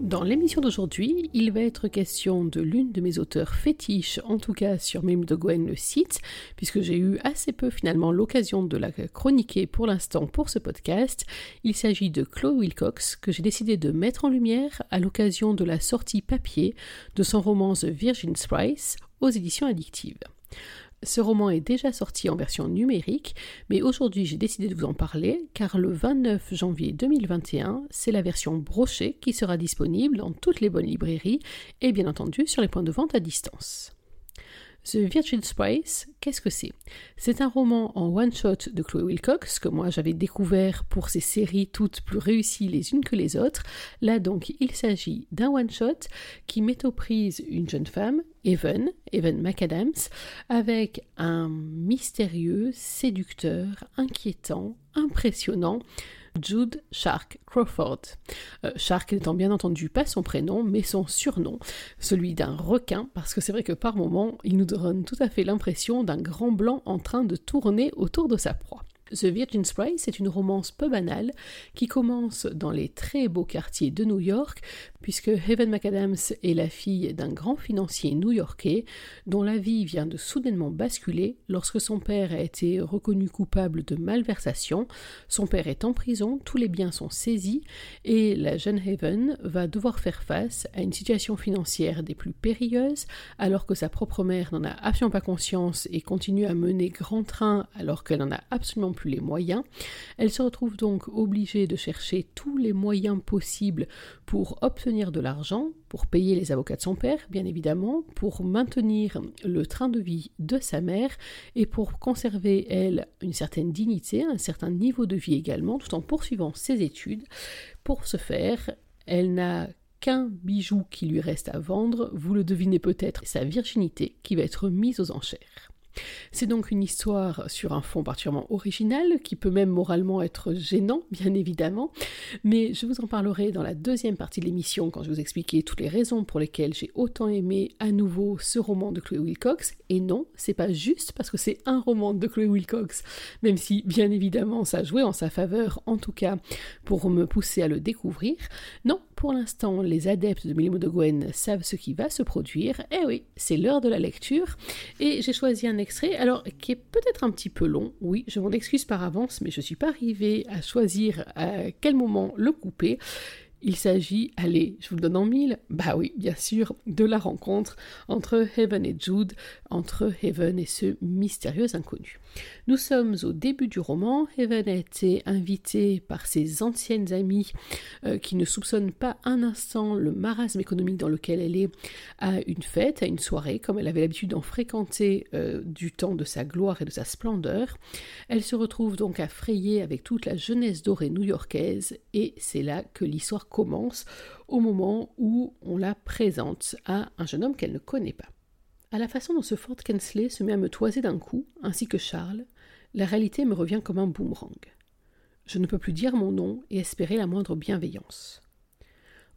Dans l'émission d'aujourd'hui, il va être question de l'une de mes auteurs fétiches, en tout cas sur Mime de Gwen le site, puisque j'ai eu assez peu finalement l'occasion de la chroniquer pour l'instant pour ce podcast. Il s'agit de Chloe Wilcox, que j'ai décidé de mettre en lumière à l'occasion de la sortie papier de son roman The Virgin Price aux éditions addictives. Ce roman est déjà sorti en version numérique, mais aujourd'hui j'ai décidé de vous en parler car le 29 janvier 2021, c'est la version brochée qui sera disponible dans toutes les bonnes librairies et bien entendu sur les points de vente à distance. The Virgin Spice, qu'est-ce que c'est? C'est un roman en one-shot de Chloé Wilcox que moi j'avais découvert pour ses séries toutes plus réussies les unes que les autres. Là donc il s'agit d'un one-shot qui met aux prises une jeune femme, Evan, Evan McAdams, avec un mystérieux, séducteur, inquiétant, impressionnant Jude Shark Crawford. Euh, Shark n'étant bien entendu pas son prénom, mais son surnom, celui d'un requin, parce que c'est vrai que par moments, il nous donne tout à fait l'impression d'un grand blanc en train de tourner autour de sa proie. The Virgin Spray, c'est une romance peu banale qui commence dans les très beaux quartiers de New York, puisque Heaven McAdams est la fille d'un grand financier new-yorkais dont la vie vient de soudainement basculer lorsque son père a été reconnu coupable de malversation. Son père est en prison, tous les biens sont saisis et la jeune Heaven va devoir faire face à une situation financière des plus périlleuses alors que sa propre mère n'en a absolument pas conscience et continue à mener grand train alors qu'elle n'en a absolument les moyens. Elle se retrouve donc obligée de chercher tous les moyens possibles pour obtenir de l'argent pour payer les avocats de son père, bien évidemment, pour maintenir le train de vie de sa mère et pour conserver, elle, une certaine dignité, un certain niveau de vie également, tout en poursuivant ses études. Pour ce faire, elle n'a qu'un bijou qui lui reste à vendre, vous le devinez peut-être, sa virginité qui va être mise aux enchères. C'est donc une histoire sur un fond particulièrement original, qui peut même moralement être gênant, bien évidemment, mais je vous en parlerai dans la deuxième partie de l'émission quand je vous expliquer toutes les raisons pour lesquelles j'ai autant aimé à nouveau ce roman de Chloé Wilcox. Et non, c'est pas juste parce que c'est un roman de Chloé Wilcox, même si bien évidemment ça joué en sa faveur, en tout cas pour me pousser à le découvrir. Non, pour l'instant, les adeptes de Mélimo de Gwen savent ce qui va se produire. Eh oui, c'est l'heure de la lecture. Et j'ai choisi un extrait, alors qui est peut-être un petit peu long. Oui, je m'en excuse par avance, mais je ne suis pas arrivée à choisir à quel moment le couper. Il s'agit, allez, je vous le donne en mille, bah oui, bien sûr, de la rencontre entre Heaven et Jude, entre Heaven et ce mystérieux inconnu. Nous sommes au début du roman, Heaven a été invitée par ses anciennes amies euh, qui ne soupçonnent pas un instant le marasme économique dans lequel elle est à une fête, à une soirée, comme elle avait l'habitude d'en fréquenter euh, du temps de sa gloire et de sa splendeur. Elle se retrouve donc à frayer avec toute la jeunesse dorée new-yorkaise et c'est là que l'histoire commence au moment où on la présente à un jeune homme qu'elle ne connaît pas. À la façon dont ce Fort Kensley se met à me toiser d'un coup, ainsi que Charles, la réalité me revient comme un boomerang. Je ne peux plus dire mon nom et espérer la moindre bienveillance.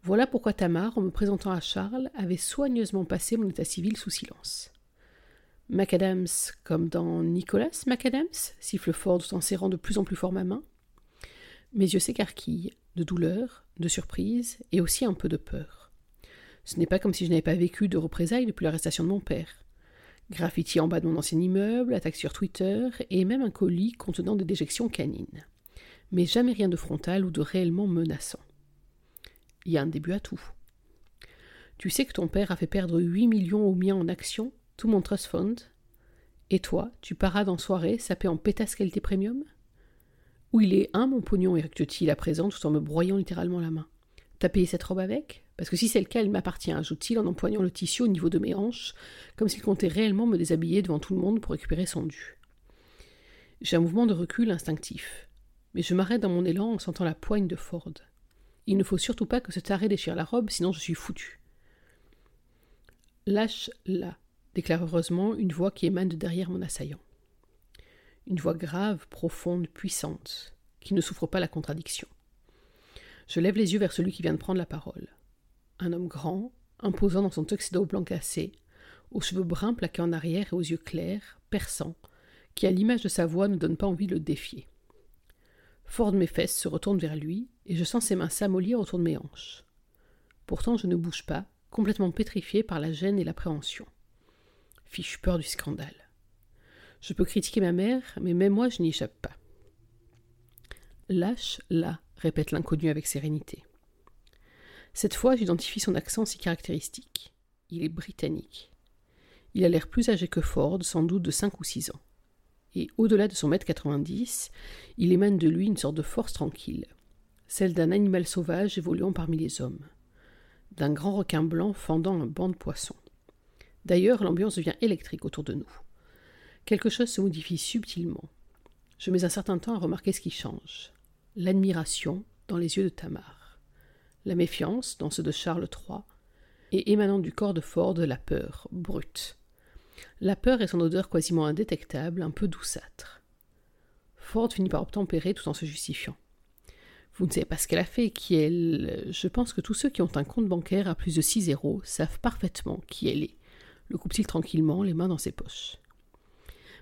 Voilà pourquoi Tamar, en me présentant à Charles, avait soigneusement passé mon état civil sous silence. Macadams, comme dans Nicolas Macadams, siffle fort tout en serrant de plus en plus fort ma main. Mes yeux s'écarquillent, de douleur, de surprise et aussi un peu de peur. Ce n'est pas comme si je n'avais pas vécu de représailles depuis l'arrestation de mon père. Graffiti en bas de mon ancien immeuble, attaque sur Twitter et même un colis contenant des déjections canines. Mais jamais rien de frontal ou de réellement menaçant. Il y a un début à tout. Tu sais que ton père a fait perdre 8 millions aux miens en actions, tout mon trust fund Et toi, tu parades en soirée, sapé en pétasse qualité premium? Où il est, un, mon pognon, Eric à présent, tout en me broyant littéralement la main. T'as payé cette robe avec? Parce que si c'est le cas, elle m'appartient, ajoute-t-il en empoignant le tissu au niveau de mes hanches, comme s'il comptait réellement me déshabiller devant tout le monde pour récupérer son dû. J'ai un mouvement de recul instinctif, mais je m'arrête dans mon élan en sentant la poigne de Ford. Il ne faut surtout pas que ce taré déchire la robe, sinon je suis foutu. Lâche-la, déclare heureusement une voix qui émane de derrière mon assaillant une voix grave, profonde, puissante. qui ne souffre pas la contradiction. Je lève les yeux vers celui qui vient de prendre la parole. Un homme grand, imposant dans son tuxedo blanc cassé, aux cheveux bruns plaqués en arrière et aux yeux clairs, perçants, qui à l'image de sa voix ne donne pas envie de le défier. Ford mes fesses se retourne vers lui, et je sens ses mains s'amollir autour de mes hanches. Pourtant je ne bouge pas, complètement pétrifié par la gêne et l'appréhension. Fiche peur du scandale. Je peux critiquer ma mère, mais même moi je n'y échappe pas. Lâche là, répète l'inconnu avec sérénité. Cette fois, j'identifie son accent si caractéristique. Il est britannique. Il a l'air plus âgé que Ford, sans doute de cinq ou six ans. Et au-delà de son mètre quatre-vingt-dix, il émane de lui une sorte de force tranquille, celle d'un animal sauvage évoluant parmi les hommes, d'un grand requin blanc fendant un banc de poissons. D'ailleurs, l'ambiance devient électrique autour de nous. Quelque chose se modifie subtilement. Je mets un certain temps à remarquer ce qui change. L'admiration dans les yeux de Tamar. La méfiance dans ceux de Charles III. Et émanant du corps de Ford, la peur, brute. La peur et son odeur quasiment indétectable, un peu douceâtre. Ford finit par obtempérer tout en se justifiant. Vous ne savez pas ce qu'elle a fait, qui elle. Je pense que tous ceux qui ont un compte bancaire à plus de 6 zéros savent parfaitement qui elle est. Le coupe-t-il tranquillement, les mains dans ses poches.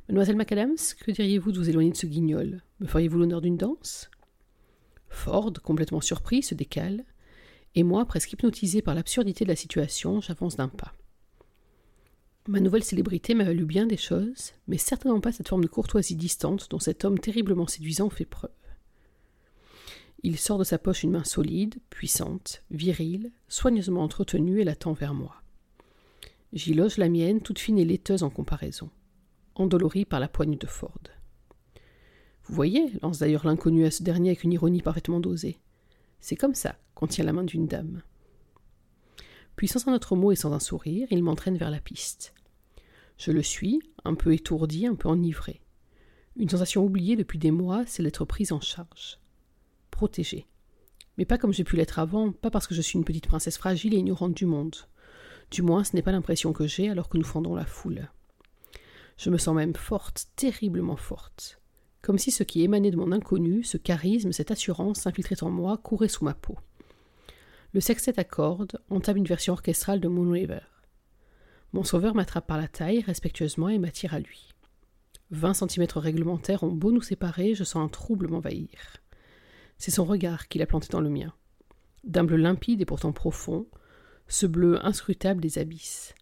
Mademoiselle McAdams, que diriez-vous de vous éloigner de ce guignol? Me feriez-vous l'honneur d'une danse? Ford, complètement surpris, se décale, et moi, presque hypnotisé par l'absurdité de la situation, j'avance d'un pas. Ma nouvelle célébrité m'a valu bien des choses, mais certainement pas cette forme de courtoisie distante dont cet homme terriblement séduisant fait preuve. Il sort de sa poche une main solide, puissante, virile, soigneusement entretenue et la tend vers moi. J'y loge la mienne, toute fine et laiteuse en comparaison endolori par la poigne de Ford. Vous voyez, lance d'ailleurs l'inconnu à ce dernier avec une ironie parfaitement dosée. C'est comme ça qu'on tient la main d'une dame. Puis sans un autre mot et sans un sourire, il m'entraîne vers la piste. Je le suis, un peu étourdi, un peu enivré. Une sensation oubliée depuis des mois, c'est d'être prise en charge. Protégée. Mais pas comme j'ai pu l'être avant, pas parce que je suis une petite princesse fragile et ignorante du monde. Du moins, ce n'est pas l'impression que j'ai alors que nous fendons la foule. Je me sens même forte, terriblement forte. Comme si ce qui émanait de mon inconnu, ce charisme, cette assurance s'infiltrait en moi, courait sous ma peau. Le sextet à cordes entame une version orchestrale de Moon River. Mon sauveur m'attrape par la taille respectueusement et m'attire à lui. Vingt centimètres réglementaires ont beau nous séparer, je sens un trouble m'envahir. C'est son regard qu'il a planté dans le mien. D'un bleu limpide et pourtant profond, ce bleu inscrutable des abysses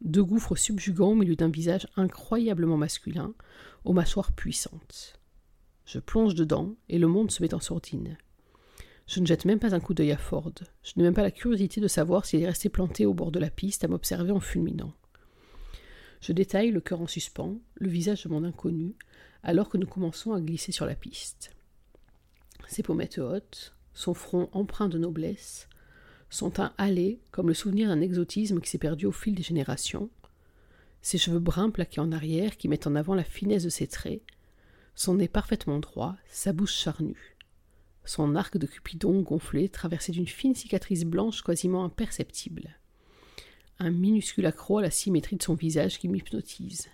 deux gouffres subjugants au milieu d'un visage incroyablement masculin, aux mâchoires puissantes. Je plonge dedans, et le monde se met en sourdine. Je ne jette même pas un coup d'œil à Ford. Je n'ai même pas la curiosité de savoir s'il est resté planté au bord de la piste à m'observer en fulminant. Je détaille, le cœur en suspens, le visage de mon inconnu, alors que nous commençons à glisser sur la piste. Ses pommettes hautes, son front empreint de noblesse, son teint hâlé, comme le souvenir d'un exotisme qui s'est perdu au fil des générations, ses cheveux bruns plaqués en arrière qui mettent en avant la finesse de ses traits, son nez parfaitement droit, sa bouche charnue, son arc de cupidon gonflé traversé d'une fine cicatrice blanche quasiment imperceptible, un minuscule accroc à la symétrie de son visage qui m'hypnotise.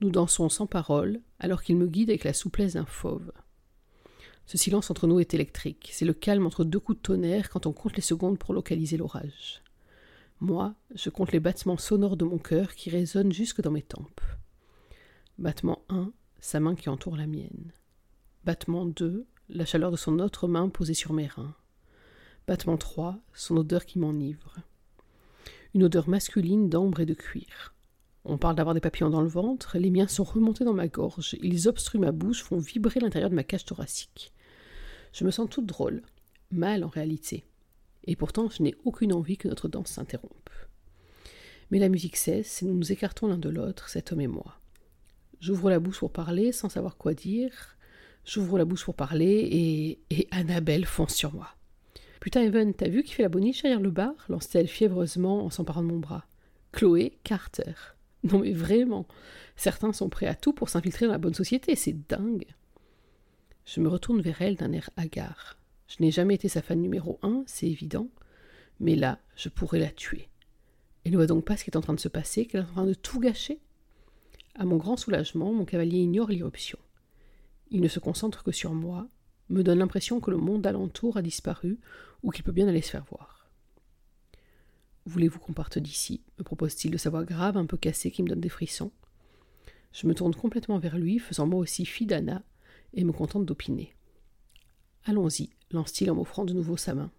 Nous dansons sans parole, alors qu'il me guide avec la souplesse d'un fauve. Ce silence entre nous est électrique. C'est le calme entre deux coups de tonnerre quand on compte les secondes pour localiser l'orage. Moi, je compte les battements sonores de mon cœur qui résonnent jusque dans mes tempes. Battement 1, sa main qui entoure la mienne. Battement 2, la chaleur de son autre main posée sur mes reins. Battement 3, son odeur qui m'enivre. Une odeur masculine d'ambre et de cuir. On parle d'avoir des papillons dans le ventre, les miens sont remontés dans ma gorge, ils obstruent ma bouche, font vibrer l'intérieur de ma cage thoracique. Je me sens toute drôle, mal en réalité. Et pourtant, je n'ai aucune envie que notre danse s'interrompe. Mais la musique cesse et nous nous écartons l'un de l'autre, cet homme et moi. J'ouvre la bouche pour parler sans savoir quoi dire. J'ouvre la bouche pour parler et, Annabelle fonce sur moi. Putain, Evan, t'as vu qui fait la boniche derrière le bar? lance-t-elle fiévreusement en s'emparant de mon bras. Chloé Carter. Non mais vraiment, certains sont prêts à tout pour s'infiltrer dans la bonne société, c'est dingue. Je me retourne vers elle d'un air hagard. Je n'ai jamais été sa fan numéro un, c'est évident, mais là, je pourrais la tuer. Elle ne voit donc pas ce qui est en train de se passer, qu'elle est en train de tout gâcher À mon grand soulagement, mon cavalier ignore l'irruption. Il ne se concentre que sur moi, me donne l'impression que le monde alentour a disparu ou qu'il peut bien aller se faire voir. Voulez-vous qu'on parte d'ici me propose-t-il de sa voix grave, un peu cassée, qui me donne des frissons. Je me tourne complètement vers lui, faisant moi aussi fi d'Anna, et me contente d'opiner. Allons-y, lance-t-il en m'offrant de nouveau sa main.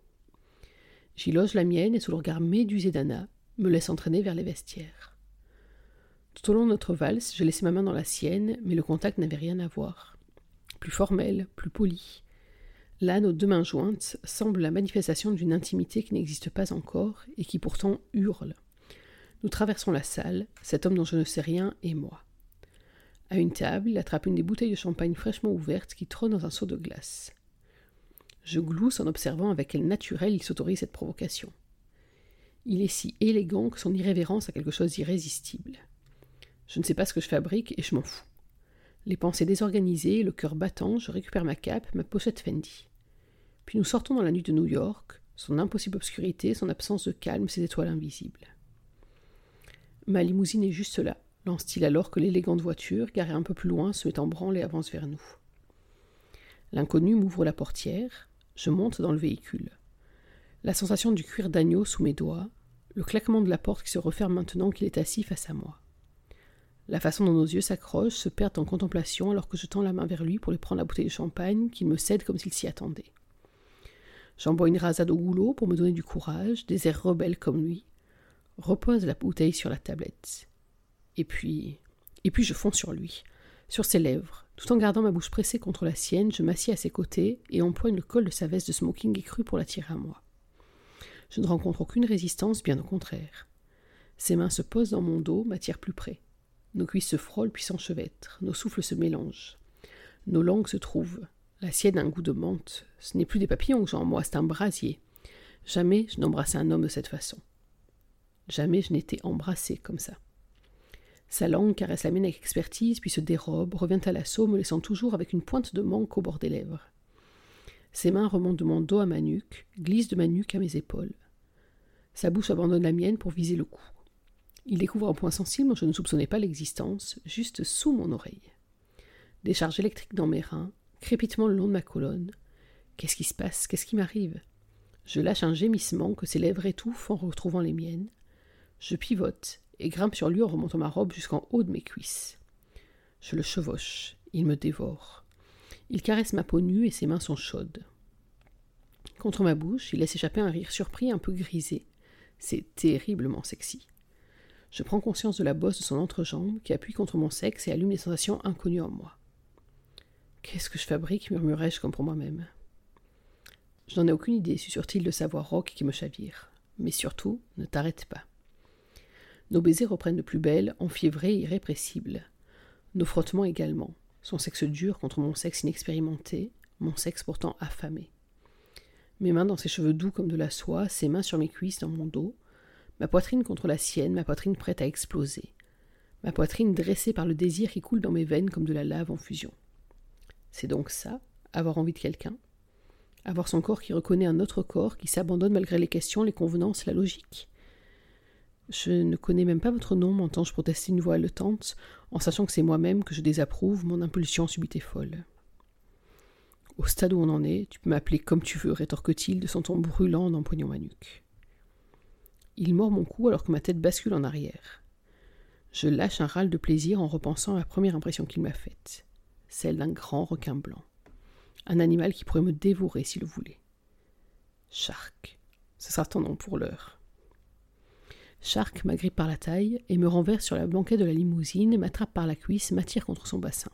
J'y loge la mienne et sous le regard médusé d'Anna, me laisse entraîner vers les vestiaires. Tout au long de notre valse, j'ai laissé ma main dans la sienne, mais le contact n'avait rien à voir. Plus formel, plus poli. Là, nos deux mains jointes semblent la manifestation d'une intimité qui n'existe pas encore et qui pourtant hurle. Nous traversons la salle, cet homme dont je ne sais rien et moi. À une table, il attrape une des bouteilles de champagne fraîchement ouvertes qui trône dans un seau de glace. Je glousse en observant avec quel naturel il s'autorise cette provocation. Il est si élégant que son irrévérence a quelque chose d'irrésistible. Je ne sais pas ce que je fabrique et je m'en fous. Les pensées désorganisées, le cœur battant, je récupère ma cape, ma pochette Fendi. Puis nous sortons dans la nuit de New York, son impossible obscurité, son absence de calme, ses étoiles invisibles. Ma limousine est juste là, lance-t-il alors que l'élégante voiture, garée un peu plus loin, se met en branle et avance vers nous. L'inconnu m'ouvre la portière, je monte dans le véhicule. La sensation du cuir d'agneau sous mes doigts, le claquement de la porte qui se referme maintenant qu'il est assis face à moi. La façon dont nos yeux s'accrochent, se perdent en contemplation alors que je tends la main vers lui pour lui prendre la bouteille de champagne qu'il me cède comme s'il s'y attendait. J'en bois une rasade au goulot pour me donner du courage, des airs rebelles comme lui, repose la bouteille sur la tablette. Et puis. Et puis je fonds sur lui, sur ses lèvres. Tout en gardant ma bouche pressée contre la sienne, je m'assieds à ses côtés et empoigne le col de sa veste de smoking écru pour l'attirer à moi. Je ne rencontre aucune résistance, bien au contraire. Ses mains se posent dans mon dos, m'attirent plus près. Nos cuisses se frôlent puis s'enchevêtrent, nos souffles se mélangent. Nos langues se trouvent. La sienne a un goût de menthe. Ce n'est plus des papillons que j'ai en moi, c'est un brasier. Jamais je n'embrassais un homme de cette façon. Jamais je n'étais embrassée comme ça. Sa langue caresse la mienne avec expertise, puis se dérobe, revient à l'assaut, me laissant toujours avec une pointe de manque au bord des lèvres. Ses mains remontent de mon dos à ma nuque, glissent de ma nuque à mes épaules. Sa bouche abandonne la mienne pour viser le cou. Il découvre un point sensible dont je ne soupçonnais pas l'existence, juste sous mon oreille. Décharge électrique dans mes reins, crépitement le long de ma colonne. Qu'est-ce qui se passe? Qu'est-ce qui m'arrive? Je lâche un gémissement que ses lèvres étouffent en retrouvant les miennes. Je pivote et grimpe sur lui en remontant ma robe jusqu'en haut de mes cuisses. Je le chevauche, il me dévore. Il caresse ma peau nue et ses mains sont chaudes. Contre ma bouche, il laisse échapper un rire surpris un peu grisé. C'est terriblement sexy. Je prends conscience de la bosse de son entrejambe qui appuie contre mon sexe et allume des sensations inconnues en moi. Qu'est-ce que je fabrique murmurai-je comme pour moi-même. Je n'en ai aucune idée, susurre-t-il de sa voix rauque qui me chavire. Mais surtout, ne t'arrête pas. Nos baisers reprennent de plus belle, enfiévrés et irrépressibles. Nos frottements également. Son sexe dur contre mon sexe inexpérimenté, mon sexe pourtant affamé. Mes mains dans ses cheveux doux comme de la soie, ses mains sur mes cuisses dans mon dos, ma poitrine contre la sienne, ma poitrine prête à exploser, ma poitrine dressée par le désir qui coule dans mes veines comme de la lave en fusion. C'est donc ça, avoir envie de quelqu'un Avoir son corps qui reconnaît un autre corps, qui s'abandonne malgré les questions, les convenances, la logique je ne connais même pas votre nom, m'entends-je protester une voix haletante, en sachant que c'est moi-même que je désapprouve, mon impulsion subite et folle. Au stade où on en est, tu peux m'appeler comme tu veux, rétorque-t-il de son ton brûlant en empoignant ma nuque. Il mord mon cou alors que ma tête bascule en arrière. Je lâche un râle de plaisir en repensant à la première impression qu'il m'a faite, celle d'un grand requin blanc, un animal qui pourrait me dévorer s'il le voulait. Shark, ce sera ton nom pour l'heure. Shark m'agrippe par la taille et me renverse sur la banquette de la limousine, m'attrape par la cuisse, m'attire contre son bassin.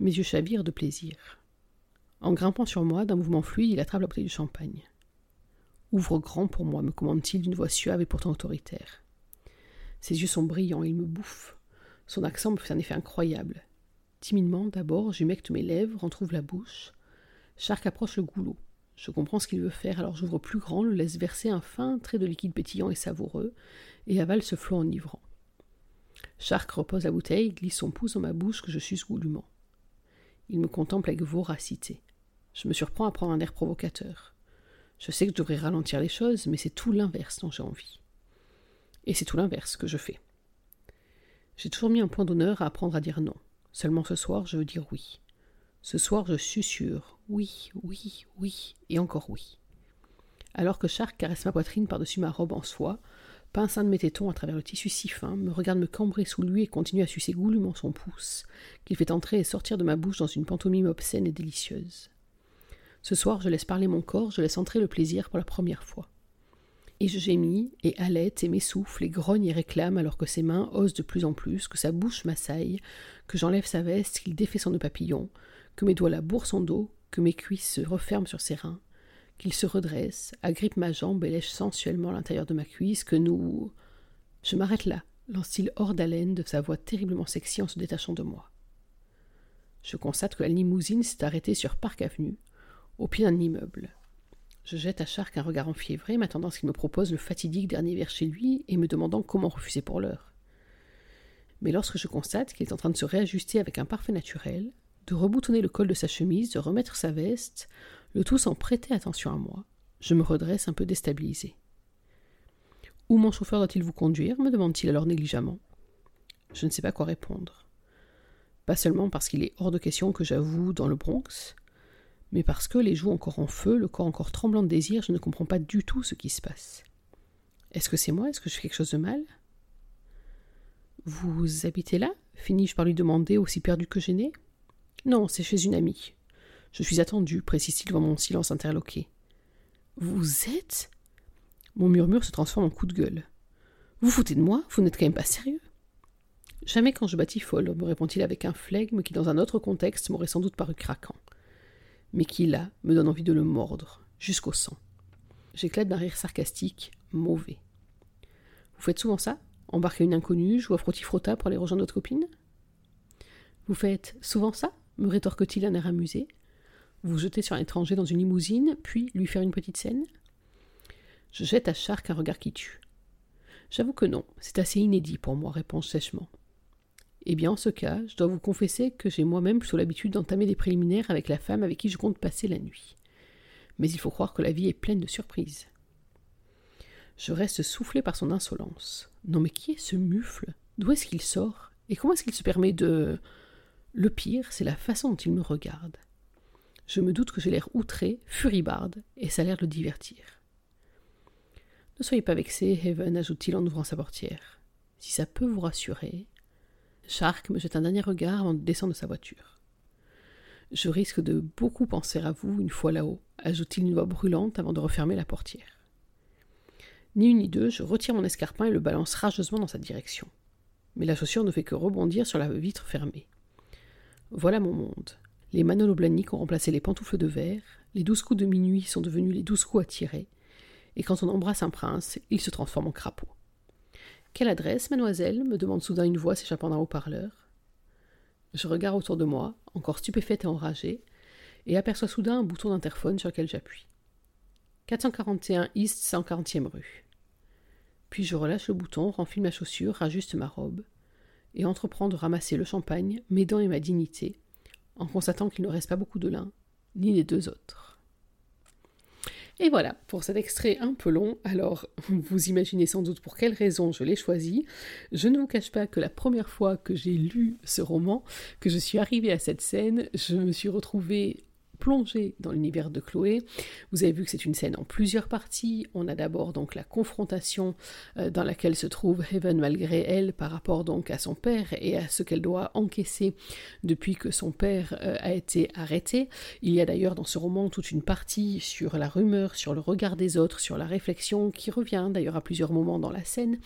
Mes yeux chavirent de plaisir. En grimpant sur moi, d'un mouvement fluide, il attrape la bouteille de champagne. Ouvre grand pour moi, me commande-t-il d'une voix suave et pourtant autoritaire. Ses yeux sont brillants, il me bouffe. Son accent me fait un effet incroyable. Timidement, d'abord, j'humecte mes lèvres, retrouve la bouche. Shark approche le goulot. Je comprends ce qu'il veut faire, alors j'ouvre plus grand, le laisse verser un fin trait de liquide pétillant et savoureux, et avale ce flot enivrant. Shark repose la bouteille, glisse son pouce dans ma bouche que je suce goulûment. Il me contemple avec voracité. Je me surprends à prendre un air provocateur. Je sais que je devrais ralentir les choses, mais c'est tout l'inverse dont j'ai envie. Et c'est tout l'inverse que je fais. J'ai toujours mis un point d'honneur à apprendre à dire non. Seulement ce soir, je veux dire oui. Ce soir, je susurre oui, oui, oui, et encore oui. Alors que Shark caresse ma poitrine par-dessus ma robe en soie, pince un de mes tétons à travers le tissu si fin, me regarde me cambrer sous lui et continue à sucer goulûment son pouce, qu'il fait entrer et sortir de ma bouche dans une pantomime obscène et délicieuse. Ce soir, je laisse parler mon corps, je laisse entrer le plaisir pour la première fois. Et je gémis, et halète, et m'essouffle, et grogne et réclame, alors que ses mains osent de plus en plus, que sa bouche m'assaille, que j'enlève sa veste, qu'il défait son nœud papillon, que mes doigts labourent son dos, que mes cuisses se referment sur ses reins, qu'il se redresse, agrippe ma jambe et lèche sensuellement l'intérieur de ma cuisse, que nous. Je m'arrête là, lance-t-il hors d'haleine de sa voix terriblement sexy en se détachant de moi. Je constate que la limousine s'est arrêtée sur Park Avenue, au pied d'un immeuble. Je jette à Shark un regard enfiévré, m'attendant à ce qu'il me propose le fatidique dernier verre chez lui et me demandant comment refuser pour l'heure. Mais lorsque je constate qu'il est en train de se réajuster avec un parfait naturel, de reboutonner le col de sa chemise, de remettre sa veste, le tout sans prêter attention à moi, je me redresse un peu déstabilisé. Où mon chauffeur doit-il vous conduire? me demande-t-il alors négligemment. Je ne sais pas quoi répondre. Pas seulement parce qu'il est hors de question que j'avoue dans le Bronx, mais parce que, les joues encore en feu, le corps encore tremblant de désir, je ne comprends pas du tout ce qui se passe. Est-ce que c'est moi? Est-ce que je fais quelque chose de mal? Vous habitez là? finis-je par lui demander, aussi perdu que gêné? Non, c'est chez une amie. Je suis attendu, précise-t-il devant mon silence interloqué. Vous êtes? Mon murmure se transforme en coup de gueule. Vous foutez de moi? Vous n'êtes quand même pas sérieux? Jamais quand je folle, me répond-il avec un flegme qui, dans un autre contexte, m'aurait sans doute paru craquant mais qui là me donne envie de le mordre, jusqu'au sang. J'éclate d'un rire sarcastique, mauvais. Vous faites souvent ça? Embarquer une inconnue, jouer à frotti-frotta pour aller rejoindre notre copine? Vous faites souvent ça? Me rétorque-t-il un air amusé. Vous jetez sur un étranger dans une limousine, puis lui faire une petite scène Je jette à Shark un regard qui tue. J'avoue que non, c'est assez inédit pour moi, répond-je sèchement. Eh bien, en ce cas, je dois vous confesser que j'ai moi-même plutôt l'habitude d'entamer des préliminaires avec la femme avec qui je compte passer la nuit. Mais il faut croire que la vie est pleine de surprises. Je reste soufflé par son insolence. Non mais qui est ce mufle? D'où est-ce qu'il sort? Et comment est-ce qu'il se permet de... Le pire, c'est la façon dont il me regarde. Je me doute que j'ai l'air outré, furibarde, et ça a l'air de le divertir. Ne soyez pas vexé, Heaven, ajoute-t-il en ouvrant sa portière. Si ça peut vous rassurer, Shark me jette un dernier regard avant de descendre de sa voiture. Je risque de beaucoup penser à vous une fois là-haut, ajoute-t-il une voix brûlante avant de refermer la portière. Ni une ni deux, je retire mon escarpin et le balance rageusement dans sa direction. Mais la chaussure ne fait que rebondir sur la vitre fermée. Voilà mon monde. Les Manolo ont remplacé les pantoufles de verre, les douze coups de minuit sont devenus les douze coups à tirer, et quand on embrasse un prince, il se transforme en crapaud. Quelle adresse, mademoiselle? me demande soudain une voix s'échappant d'un haut-parleur. Je regarde autour de moi, encore stupéfaite et enragée, et aperçois soudain un bouton d'interphone sur lequel j'appuie. 441 East 140e rue. Puis je relâche le bouton, renfile ma chaussure, rajuste ma robe, et entreprends de ramasser le champagne, mes dents et ma dignité, en constatant qu'il ne reste pas beaucoup de l'un, ni des deux autres. Et voilà, pour cet extrait un peu long, alors vous imaginez sans doute pour quelle raison je l'ai choisi. Je ne vous cache pas que la première fois que j'ai lu ce roman, que je suis arrivée à cette scène, je me suis retrouvée plonger dans l'univers de Chloé. Vous avez vu que c'est une scène en plusieurs parties. On a d'abord donc la confrontation euh, dans laquelle se trouve Heaven malgré elle par rapport donc à son père et à ce qu'elle doit encaisser depuis que son père euh, a été arrêté. Il y a d'ailleurs dans ce roman toute une partie sur la rumeur, sur le regard des autres, sur la réflexion qui revient d'ailleurs à plusieurs moments dans la scène.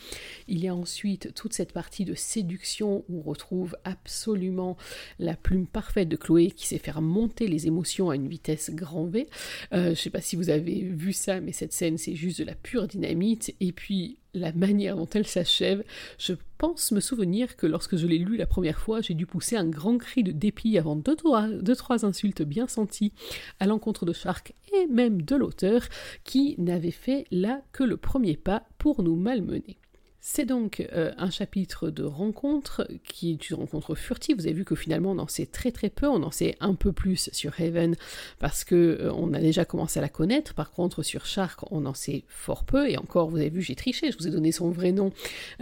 Il y a ensuite toute cette partie de séduction où on retrouve absolument la plume parfaite de Chloé qui sait faire monter les émotions à une vitesse grand V. Euh, je ne sais pas si vous avez vu ça, mais cette scène, c'est juste de la pure dynamite. Et puis, la manière dont elle s'achève, je pense me souvenir que lorsque je l'ai lu la première fois, j'ai dû pousser un grand cri de dépit avant deux trois, deux, trois insultes bien senties à l'encontre de Shark et même de l'auteur, qui n'avait fait là que le premier pas pour nous malmener. C'est donc euh, un chapitre de rencontre qui est une rencontre furtive. Vous avez vu que finalement on en sait très très peu, on en sait un peu plus sur Raven parce que euh, on a déjà commencé à la connaître. Par contre sur Shark on en sait fort peu et encore vous avez vu j'ai triché, je vous ai donné son vrai nom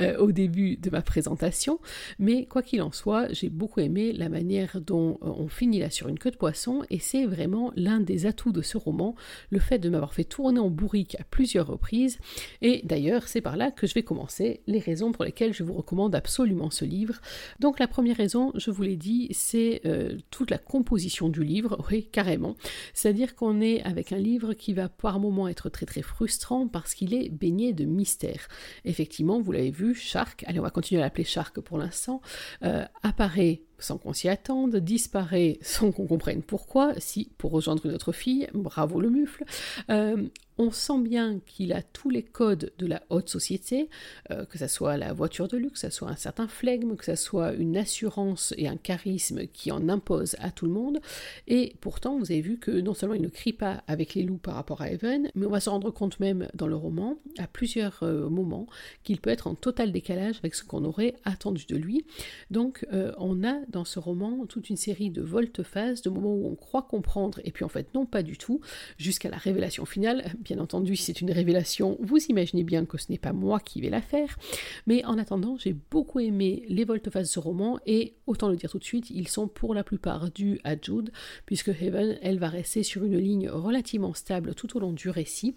euh, au début de ma présentation. Mais quoi qu'il en soit, j'ai beaucoup aimé la manière dont on finit là sur une queue de poisson et c'est vraiment l'un des atouts de ce roman, le fait de m'avoir fait tourner en bourrique à plusieurs reprises. Et d'ailleurs c'est par là que je vais commencer les raisons pour lesquelles je vous recommande absolument ce livre. Donc la première raison, je vous l'ai dit, c'est euh, toute la composition du livre, oui, carrément. C'est-à-dire qu'on est avec un livre qui va par moments être très très frustrant parce qu'il est baigné de mystère. Effectivement, vous l'avez vu, Shark, allez on va continuer à l'appeler Shark pour l'instant, euh, apparaît sans qu'on s'y attende, disparaît sans qu'on comprenne pourquoi, si pour rejoindre une autre fille, bravo le mufle, euh, on sent bien qu'il a tous les codes de la haute société, euh, que ce soit la voiture de luxe, que ce soit un certain flegme, que ce soit une assurance et un charisme qui en impose à tout le monde. Et pourtant, vous avez vu que non seulement il ne crie pas avec les loups par rapport à Evan, mais on va se rendre compte même dans le roman, à plusieurs euh, moments, qu'il peut être en total décalage avec ce qu'on aurait attendu de lui. Donc, on a dans ce roman toute une série de volte-face, de moments où on croit comprendre, et puis en fait, non, pas du tout, jusqu'à la révélation finale Bien entendu, si c'est une révélation, vous imaginez bien que ce n'est pas moi qui vais la faire. Mais en attendant, j'ai beaucoup aimé les volte-face de ce roman et autant le dire tout de suite, ils sont pour la plupart dus à Jude, puisque Heaven, elle va rester sur une ligne relativement stable tout au long du récit.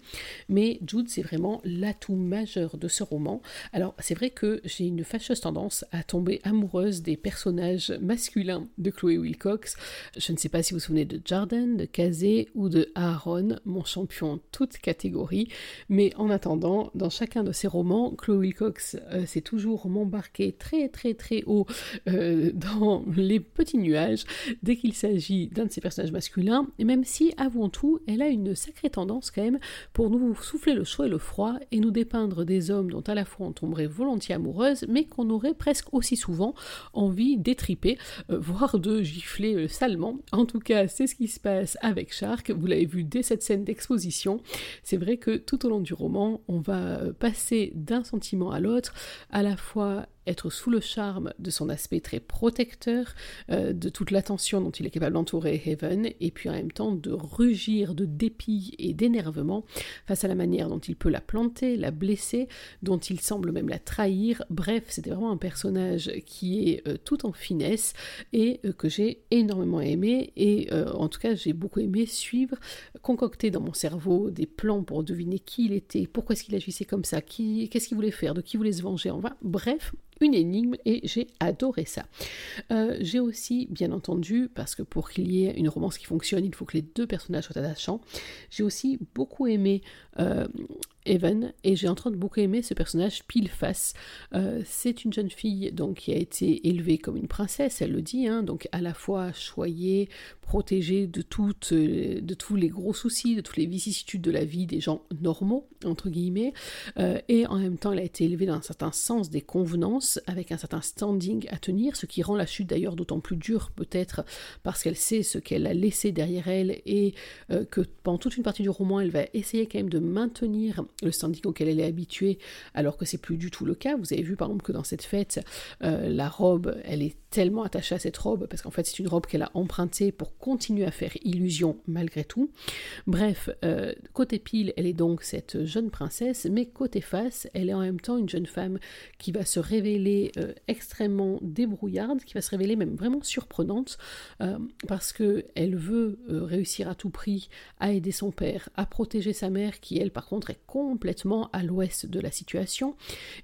Mais Jude, c'est vraiment l'atout majeur de ce roman. Alors, c'est vrai que j'ai une fâcheuse tendance à tomber amoureuse des personnages masculins de Chloé Wilcox. Je ne sais pas si vous vous souvenez de Jordan, de Kazé ou de Aaron, mon champion toute catégorie. Mais en attendant, dans chacun de ces romans, Chloe Wilcox euh, s'est toujours m'embarquer très très très haut euh, dans les petits nuages dès qu'il s'agit d'un de ces personnages masculins, même si, avant tout, elle a une sacrée tendance quand même pour nous souffler le chaud et le froid et nous dépeindre des hommes dont à la fois on tomberait volontiers amoureuse, mais qu'on aurait presque aussi souvent envie d'étriper, euh, voire de gifler salement. En tout cas, c'est ce qui se passe avec Shark, vous l'avez vu dès cette scène d'exposition, c'est vrai que tout au long du roman, on va passer d'un sentiment à l'autre, à la fois être sous le charme de son aspect très protecteur, euh, de toute l'attention dont il est capable d'entourer Haven, et puis en même temps de rugir de dépit et d'énervement face à la manière dont il peut la planter, la blesser, dont il semble même la trahir. Bref, c'était vraiment un personnage qui est euh, tout en finesse et euh, que j'ai énormément aimé, et en tout cas j'ai beaucoup aimé suivre, concocter dans mon cerveau des plans pour deviner qui il était, pourquoi est-ce qu'il agissait comme ça, qu'est-ce qu'il voulait faire, de qui voulait se venger, va bref, une énigme et j'ai adoré ça. Euh, j'ai aussi, bien entendu, parce que pour qu'il y ait une romance qui fonctionne, il faut que les deux personnages soient attachants, j'ai aussi beaucoup aimé euh, Evan et j'ai en train de beaucoup aimer ce personnage pile face. Euh, c'est une jeune fille donc qui a été élevée comme une princesse, elle le dit, hein, donc à la fois choyée, protégée de toutes, euh, de tous les gros soucis, de toutes les vicissitudes de la vie des gens normaux entre guillemets, euh, et en même temps elle a été élevée dans un certain sens des convenances, avec un certain standing à tenir, ce qui rend la chute d'ailleurs d'autant plus dure peut-être parce qu'elle sait ce qu'elle a laissé derrière elle et que pendant toute une partie du roman elle va essayer quand même de maintenir le standing auquel elle est habituée, alors que c'est plus du tout le cas. Vous avez vu par exemple que dans cette fête, euh, la robe, elle est tellement attachée à cette robe, parce qu'en fait c'est une robe qu'elle a empruntée pour continuer à faire illusion malgré tout. Bref, euh, côté pile, elle est donc cette jeune princesse, mais côté face, elle est en même temps une jeune femme qui va se révéler euh, extrêmement débrouillarde, qui va se révéler même vraiment surprenante, parce que elle veut réussir à tout prix à aider son père, à protéger sa mère, qui elle par contre est complètement à l'ouest de la situation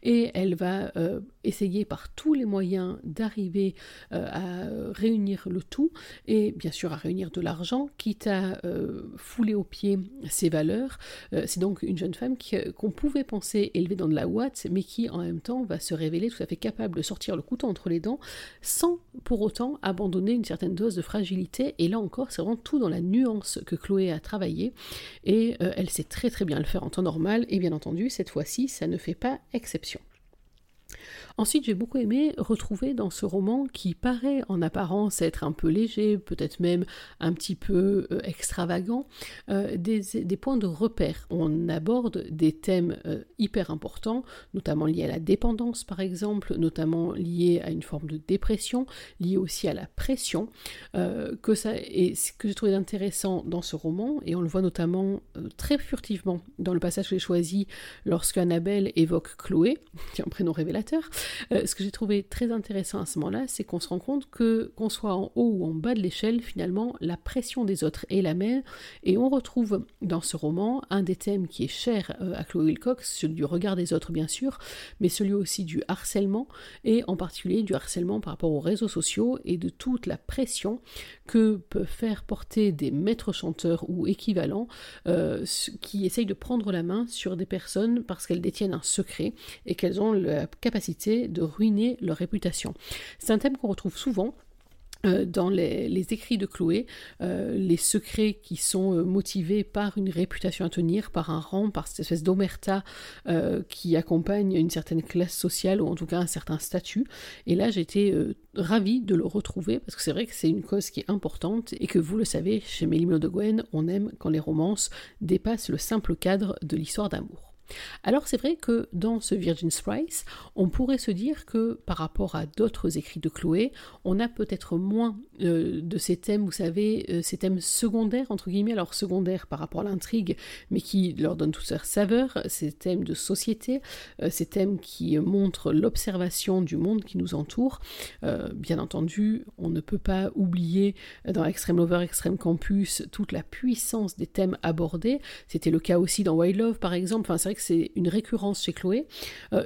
et elle va euh, essayer par tous les moyens d'arriver euh, à réunir le tout et bien sûr à réunir de l'argent, quitte à euh, fouler aux pieds ses valeurs. C'est donc une jeune femme qu'on pouvait penser élevée dans de la ouate, mais qui en même temps va se révéler tout à fait capable de sortir le couteau entre les dents sans pour autant abandonner une certaine dose de fragilité. Et là encore, c'est vraiment tout dans la nuance que Chloé a travaillé et elle sait très très bien le faire en temps normal et bien entendu, cette fois-ci, ça ne fait pas exception. Ensuite, j'ai beaucoup aimé retrouver dans ce roman qui paraît en apparence être un peu léger, peut-être même un petit peu euh, extravagant, euh, des, points de repère. On aborde des thèmes euh, hyper importants, notamment liés à la dépendance par exemple, notamment liés à une forme de dépression, liés aussi à la pression, que ça, et ce que j'ai trouvé intéressant dans ce roman, et on le voit notamment très furtivement dans le passage que j'ai choisi lorsque Annabelle évoque Chloé, qui est un prénom révélateur, euh, ce que j'ai trouvé très intéressant à ce moment-là, c'est qu'on se rend compte que qu'on soit en haut ou en bas de l'échelle, finalement, la pression des autres est la même. Et on retrouve dans ce roman un des thèmes qui est cher euh, à Chloé Wilcox, celui du regard des autres, bien sûr, mais celui aussi du harcèlement, et en particulier du harcèlement par rapport aux réseaux sociaux et de toute la pression que peuvent faire porter des maîtres chanteurs ou équivalents euh, qui essayent de prendre la main sur des personnes parce qu'elles détiennent un secret et qu'elles ont la capacité de ruiner leur réputation. C'est un thème qu'on retrouve souvent euh, dans les, écrits de Chloé, euh, les secrets qui sont euh, motivés par une réputation à tenir, par un rang, par cette espèce d'omerta qui accompagne une certaine classe sociale ou en tout cas un certain statut. Et là, j'étais ravie de le retrouver parce que c'est vrai que c'est une cause qui est importante et que vous le savez, chez Mélimio de Gwen, on aime quand les romances dépassent le simple cadre de l'histoire d'amour. Alors c'est vrai que dans ce Virgin's Price, on pourrait se dire que par rapport à d'autres écrits de Chloé, on a peut-être moins euh, de ces thèmes, vous savez, euh, ces thèmes secondaires, entre guillemets, alors secondaires par rapport à l'intrigue, mais qui leur donnent toute leur saveur, ces thèmes de société, euh, ces thèmes qui montrent l'observation du monde qui nous entoure. bien entendu, on ne peut pas oublier dans Extreme Lover, Extreme Campus, toute la puissance des thèmes abordés. C'était le cas aussi dans Wild Love, par exemple. Que c'est une récurrence chez Chloé.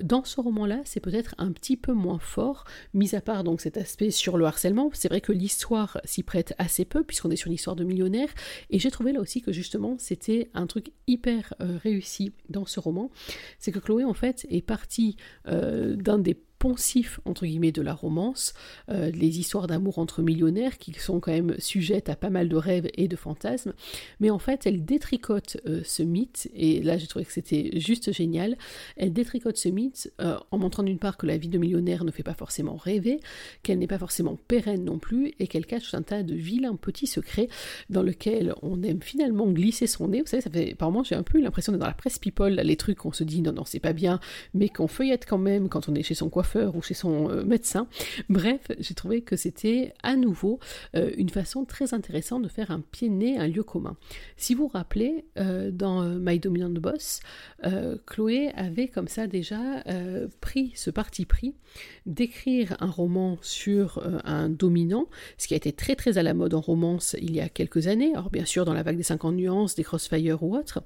dans ce roman-là, c'est peut-être un petit peu moins fort, mis à part donc cet aspect sur le harcèlement. C'est vrai que l'histoire s'y prête assez peu, puisqu'on est sur l'histoire de millionnaire, et j'ai trouvé là aussi que justement c'était un truc hyper euh, réussi dans ce roman, c'est que Chloé en fait est partie euh, d'un des poncif entre guillemets de la romance, euh, les histoires d'amour entre millionnaires qui sont quand même sujettes à pas mal de rêves et de fantasmes, mais en fait elle détricote euh, ce mythe, et là j'ai trouvé que c'était juste génial, elle détricote ce mythe euh, en montrant d'une part que la vie de millionnaire ne fait pas forcément rêver, qu'elle n'est pas forcément pérenne non plus, et qu'elle cache un tas de vilains petits secrets dans lesquels on aime finalement glisser son nez, vous savez, ça fait, par moments j'ai un peu l'impression d'être dans la presse people, les trucs qu'on se dit non non c'est pas bien, mais qu'on feuillette quand même quand on est chez son coiffeur ou chez son euh, médecin. Bref, j'ai trouvé que c'était à nouveau euh, une façon très intéressante de faire un pied-nez, un lieu commun. Si vous vous rappelez, euh, dans My Dominant Boss, Chloé avait comme ça déjà pris ce parti pris d'écrire un roman sur un dominant, ce qui a été très très à la mode en romance il y a quelques années, alors bien sûr dans la vague des 50 nuances, des Crossfire ou autre,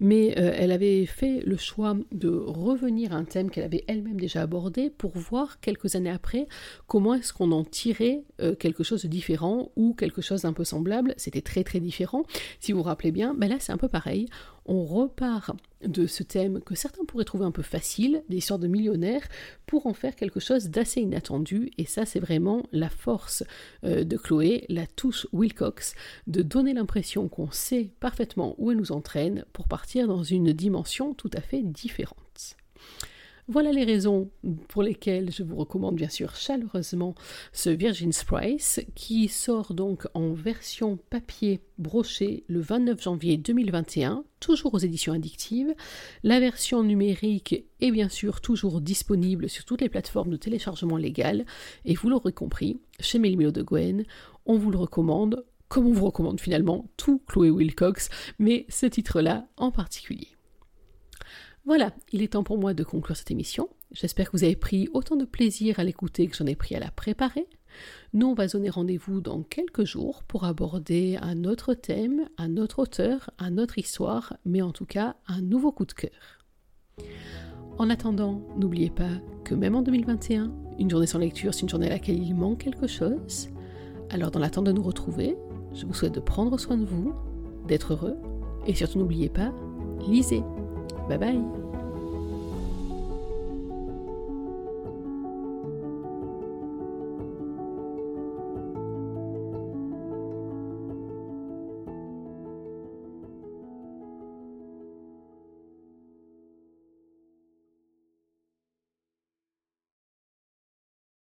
mais elle avait fait le choix de revenir à un thème qu'elle avait elle-même déjà abordé pour voir quelques années après comment est-ce qu'on en tirait euh, quelque chose de différent ou quelque chose d'un peu semblable. C'était très très différent. Si vous vous rappelez bien, ben là c'est un peu pareil. On repart de ce thème que certains pourraient trouver un peu facile, des histoires de millionnaires, pour en faire quelque chose d'assez inattendu. Et ça, c'est vraiment la force euh, de Chloé, la touche Wilcox, de donner l'impression qu'on sait parfaitement où elle nous entraîne pour partir dans une dimension tout à fait différente. Voilà les raisons pour lesquelles je vous recommande bien sûr chaleureusement ce Virgin's Price qui sort donc en version papier broché le 29 janvier 2021, toujours aux éditions addictives. La version numérique est bien sûr toujours disponible sur toutes les plateformes de téléchargement légal et vous l'aurez compris, chez Mélimilo de Gwen, on vous le recommande comme on vous recommande finalement tout Chloé Wilcox, mais ce titre-là en particulier. Voilà, il est temps pour moi de conclure cette émission. J'espère que vous avez pris autant de plaisir à l'écouter que j'en ai pris à la préparer. Nous, on va donner rendez-vous dans quelques jours pour aborder un autre thème, un autre auteur, un autre histoire, mais en tout cas un nouveau coup de cœur. En attendant, n'oubliez pas que même en 2021, une journée sans lecture, c'est une journée à laquelle il manque quelque chose. Alors dans l'attente de nous retrouver, je vous souhaite de prendre soin de vous, d'être heureux, et surtout n'oubliez pas, lisez. Bye bye